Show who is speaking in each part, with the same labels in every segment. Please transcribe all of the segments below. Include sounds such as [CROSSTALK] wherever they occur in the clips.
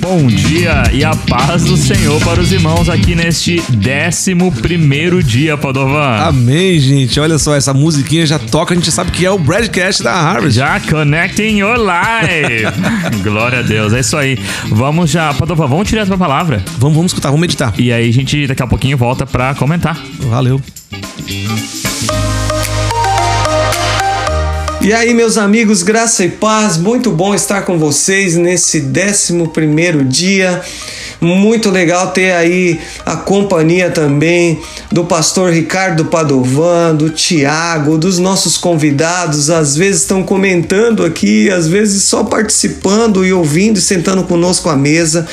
Speaker 1: Bom dia e a paz do Senhor para os irmãos aqui neste 11 primeiro dia, Padovan.
Speaker 2: Amém, gente. Olha só, essa musiquinha já toca, a gente sabe que é o broadcast da Harvard.
Speaker 1: Já connecting your life. [LAUGHS] Glória a Deus, é isso aí. Vamos já, Padovan, vamos tirar essa palavra.
Speaker 2: Vamos, vamos escutar, vamos meditar.
Speaker 1: E aí a gente daqui a pouquinho volta para comentar.
Speaker 2: Valeu.
Speaker 3: E aí, meus amigos, graça e paz, muito bom estar com vocês nesse 11 primeiro dia. Muito legal ter aí a companhia também do pastor Ricardo Padovan, do Tiago, dos nossos convidados. Às vezes estão comentando aqui, às vezes só participando e ouvindo e sentando conosco à mesa.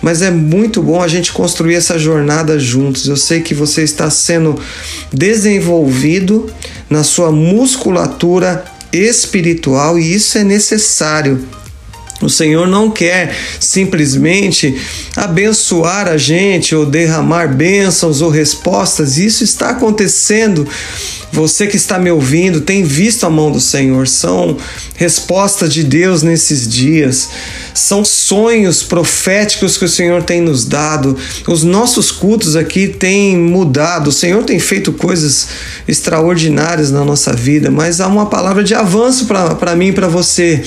Speaker 3: Mas é muito bom a gente construir essa jornada juntos. Eu sei que você está sendo desenvolvido na sua musculatura espiritual e isso é necessário. O Senhor não quer simplesmente abençoar a gente ou derramar bênçãos ou respostas, isso está acontecendo. Você que está me ouvindo tem visto a mão do Senhor, são respostas de Deus nesses dias, são sonhos proféticos que o Senhor tem nos dado. Os nossos cultos aqui têm mudado, o Senhor tem feito coisas extraordinárias na nossa vida, mas há uma palavra de avanço para mim e para você,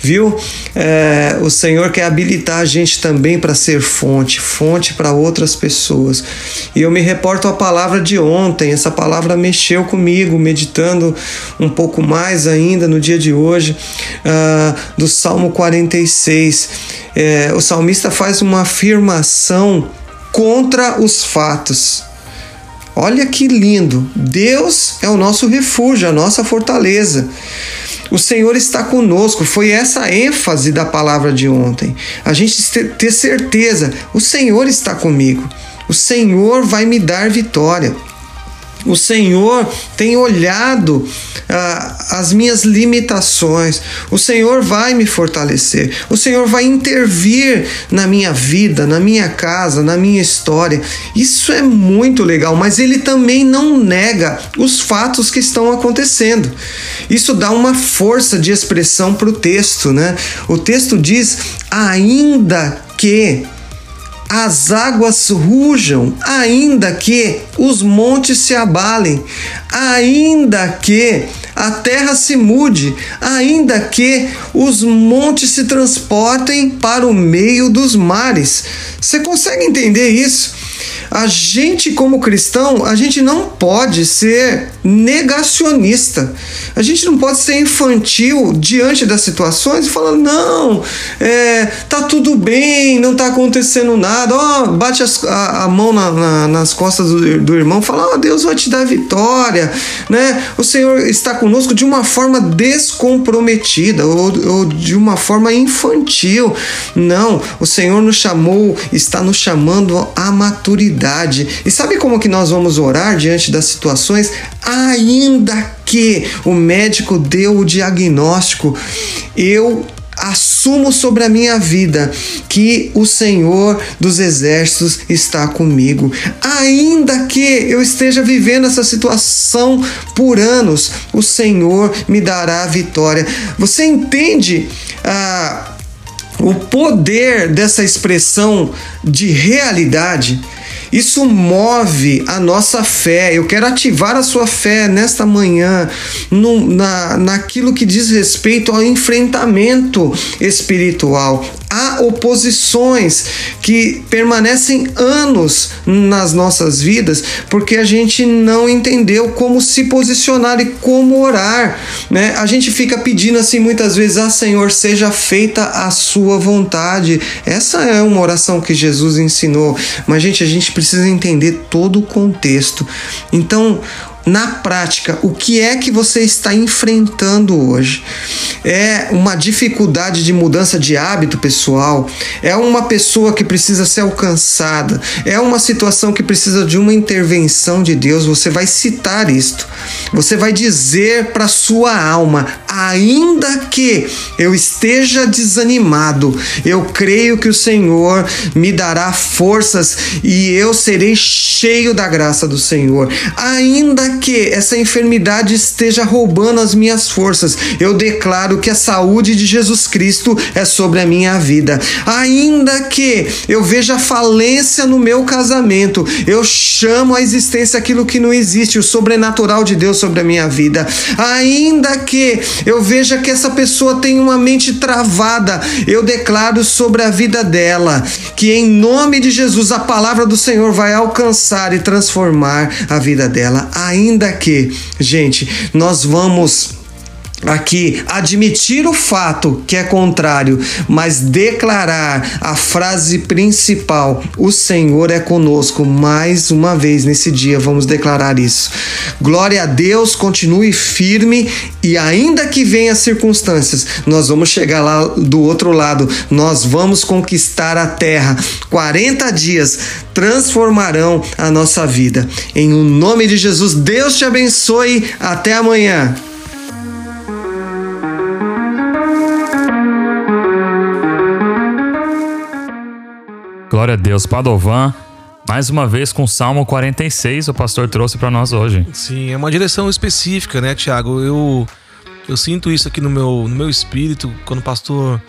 Speaker 3: viu? É, o Senhor quer habilitar a gente também para ser fonte, fonte para outras pessoas. E eu me reporto à palavra de ontem, essa palavra mexeu comigo, meditando um pouco mais ainda no dia de hoje, uh, do Salmo 46. É, o salmista faz uma afirmação contra os fatos. Olha que lindo! Deus é o nosso refúgio, a nossa fortaleza. O Senhor está conosco. Foi essa ênfase da palavra de ontem. A gente ter certeza, o Senhor está comigo. O Senhor vai me dar vitória. O Senhor tem olhado ah, as minhas limitações. O Senhor vai me fortalecer. O Senhor vai intervir na minha vida, na minha casa, na minha história. Isso é muito legal, mas ele também não nega os fatos que estão acontecendo. Isso dá uma força de expressão para o texto, né? O texto diz: ainda que as águas rujam, ainda que os montes se abalem, ainda que a terra se mude, ainda que os montes se transportem para o meio dos mares. Você consegue entender isso? A gente, como cristão, a gente não pode ser negacionista. A gente não pode ser infantil diante das situações e falar: não, é, tá tudo bem, não tá acontecendo nada. Ó, bate as, a, a, mão na, na, nas costas do, do irmão, fala: ó, Deus vai te dar vitória, né? O Senhor está conosco de uma forma descomprometida ou, ou de uma forma infantil. Não, o Senhor nos chamou, está nos chamando à maturidade e sabe como que nós vamos orar diante das situações? Ainda que o médico deu o diagnóstico, eu assumo sobre a minha vida que o Senhor dos Exércitos está comigo. Ainda que eu esteja vivendo essa situação por anos, o Senhor me dará a vitória. Você entende? Ah, o poder dessa expressão de realidade isso move a nossa fé. Eu quero ativar a sua fé nesta manhã no, na, naquilo que diz respeito ao enfrentamento espiritual. Há oposições que permanecem anos nas nossas vidas porque a gente não entendeu como se posicionar e como orar. Né? A gente fica pedindo assim muitas vezes: Ah, Senhor, seja feita a sua vontade. Essa é uma oração que Jesus ensinou. Mas, gente, a gente precisa entender todo o contexto. Então, na prática, o que é que você está enfrentando hoje? É uma dificuldade de mudança de hábito pessoal? É uma pessoa que precisa ser alcançada? É uma situação que precisa de uma intervenção de Deus? Você vai citar isto. Você vai dizer para sua alma: ainda que eu esteja desanimado, eu creio que o Senhor me dará forças e eu serei cheio da graça do Senhor. Ainda que essa enfermidade esteja roubando as minhas forças, eu declaro que a saúde de Jesus Cristo é sobre a minha vida. Ainda que eu veja falência no meu casamento, eu chamo a existência aquilo que não existe, o sobrenatural de Deus sobre a minha vida. Ainda que eu veja que essa pessoa tem uma mente travada, eu declaro sobre a vida dela que em nome de Jesus a palavra do Senhor vai alcançar e transformar a vida dela. Ainda que, gente, nós vamos aqui admitir o fato que é contrário, mas declarar a frase principal: o Senhor é conosco. Mais uma vez nesse dia vamos declarar isso. Glória a Deus, continue firme e ainda que venham as circunstâncias, nós vamos chegar lá do outro lado. Nós vamos conquistar a terra. 40 dias transformarão a nossa vida. Em o nome de Jesus, Deus te abençoe. Até amanhã.
Speaker 1: Glória a Deus. Padovan, mais uma vez com o Salmo 46, o pastor trouxe para nós hoje.
Speaker 2: Sim, é uma direção específica, né, Tiago? Eu, eu sinto isso aqui no meu, no meu espírito, quando o pastor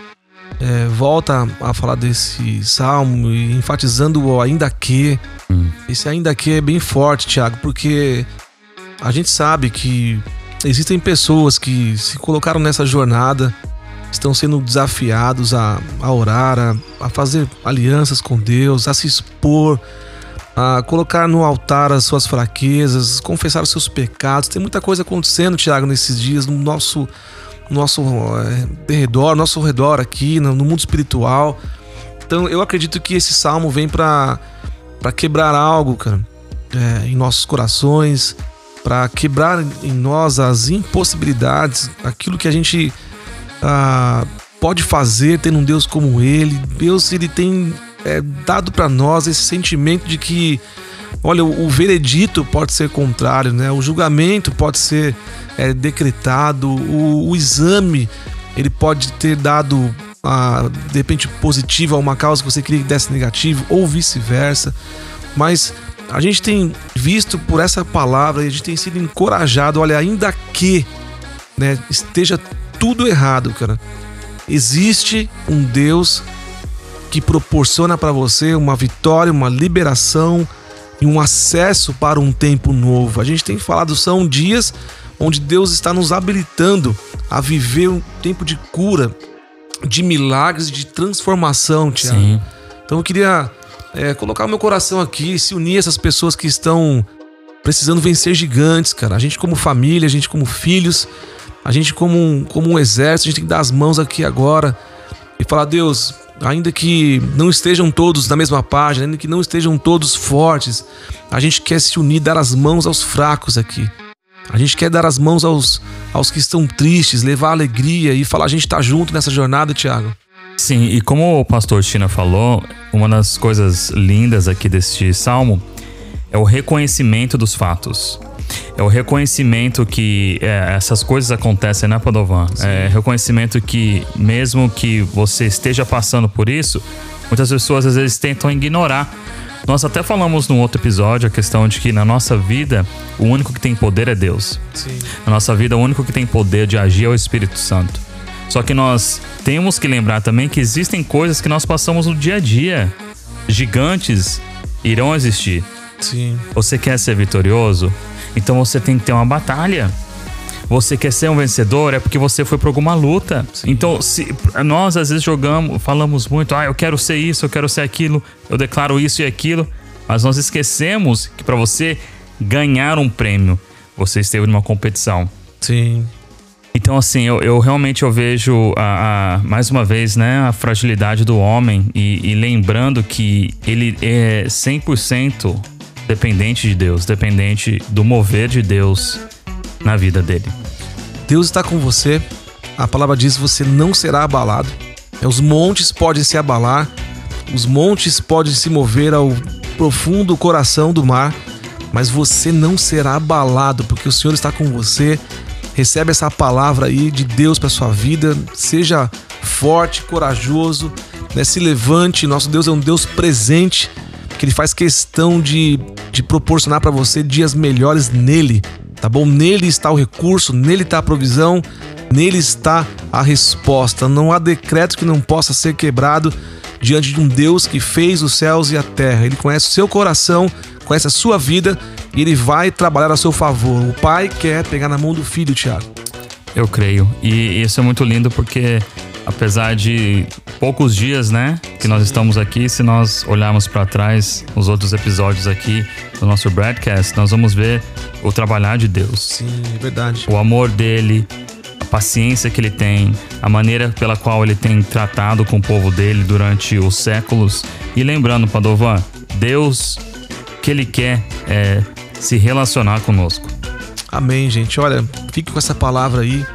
Speaker 2: é, volta a falar desse salmo enfatizando o ainda que. Hum. Esse ainda que é bem forte, Tiago, porque a gente sabe que existem pessoas que se colocaram nessa jornada estão sendo desafiados a, a orar, a, a fazer alianças com Deus, a se expor, a colocar no altar as suas fraquezas, confessar os seus pecados. Tem muita coisa acontecendo, Tiago, nesses dias no nosso nosso é, redor, nosso redor aqui, no, mundo espiritual. Então, eu acredito que esse salmo vem para para quebrar algo, cara, é, em nossos corações, para quebrar em nós as impossibilidades, aquilo que a gente ah, pode fazer tendo um Deus como Ele. Deus ele tem é, dado para nós esse sentimento de que, olha, o, o, veredito pode ser contrário, né? O julgamento pode ser é, decretado, o, o, exame ele pode ter dado ah, de repente positivo a uma causa que você queria que desse negativo ou vice-versa. Mas a gente tem visto por essa palavra a gente tem sido encorajado, olha, ainda que né, esteja tudo errado, cara. Existe um Deus que proporciona para você uma vitória, uma liberação e um acesso para um tempo novo. A gente tem falado são dias onde Deus está nos habilitando a viver um tempo de cura, de milagres, de transformação, Tiago. Sim. Então eu queria é, colocar o meu coração aqui, se unir a essas pessoas que estão precisando vencer gigantes, cara. A gente como família, a gente como filhos, a gente, como um, como um exército, a gente tem que dar as mãos aqui agora e falar: Deus, ainda que não estejam todos na mesma página, ainda que não estejam todos fortes, a gente quer se unir, dar as mãos aos fracos aqui. A gente quer dar as mãos aos, aos que estão tristes, levar alegria e falar: a gente está junto nessa jornada, Tiago.
Speaker 1: Sim, e como o pastor Tina falou, uma das coisas lindas aqui deste salmo é o reconhecimento dos fatos é o reconhecimento que é, essas coisas acontecem, né, Padovan? É reconhecimento que, mesmo que você esteja passando por isso, muitas pessoas às vezes tentam ignorar. Nós até falamos num outro episódio a questão de que na nossa vida o único que tem poder é Deus. Sim. Na nossa vida o único que tem poder de agir é o Espírito Santo. Só que nós temos que lembrar também que existem coisas que nós passamos no dia a dia. Gigantes irão existir. Sim. Você quer ser vitorioso? Então você tem que ter uma batalha. Você quer ser um vencedor é porque você foi para alguma luta. Sim. Então, se nós às vezes jogamos, falamos muito, ah, eu quero ser isso, eu quero ser aquilo, eu declaro isso e aquilo, mas nós esquecemos que para você ganhar um prêmio, você esteve numa competição.
Speaker 2: Sim.
Speaker 1: Então, assim, eu, eu realmente eu vejo, a, a, mais uma vez, né, a fragilidade do homem e, e lembrando que ele é 100% dependente de Deus, dependente do mover de Deus na vida dele.
Speaker 2: Deus está com você. A palavra diz: você não será abalado. É, os montes podem se abalar, os montes podem se mover ao profundo coração do mar, mas você não será abalado, porque o Senhor está com você. Recebe essa palavra aí de Deus para sua vida. Seja forte, corajoso, né? se levante. Nosso Deus é um Deus presente, que Ele faz questão de, de proporcionar para você dias melhores nele, tá bom? Nele está o recurso, nele está a provisão, nele está a resposta. Não há decreto que não possa ser quebrado diante de um Deus que fez os céus e a terra. Ele conhece o seu coração, conhece a sua vida e ele vai trabalhar a seu favor. O pai quer pegar na mão do filho, Tiago.
Speaker 1: Eu creio. E isso é muito lindo porque apesar de poucos dias, né, que nós estamos aqui, se nós olharmos para trás os outros episódios aqui do nosso broadcast, nós vamos ver o trabalhar de Deus.
Speaker 2: Sim, é verdade.
Speaker 1: O amor dele, a paciência que ele tem, a maneira pela qual ele tem tratado com o povo dele durante os séculos. E lembrando, Padovan, Deus que ele quer é se relacionar conosco.
Speaker 2: Amém, gente. Olha, fique com essa palavra aí.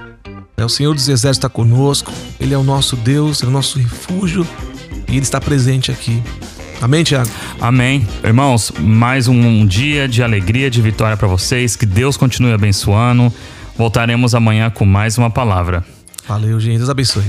Speaker 2: É, o Senhor dos Exércitos está conosco. Ele é o nosso Deus, é o nosso refúgio e Ele está presente aqui. Amém, Tiago?
Speaker 1: Amém. Irmãos, mais um dia de alegria, de vitória para vocês. Que Deus continue abençoando. Voltaremos amanhã com mais uma palavra.
Speaker 2: Valeu, gente. Deus abençoe.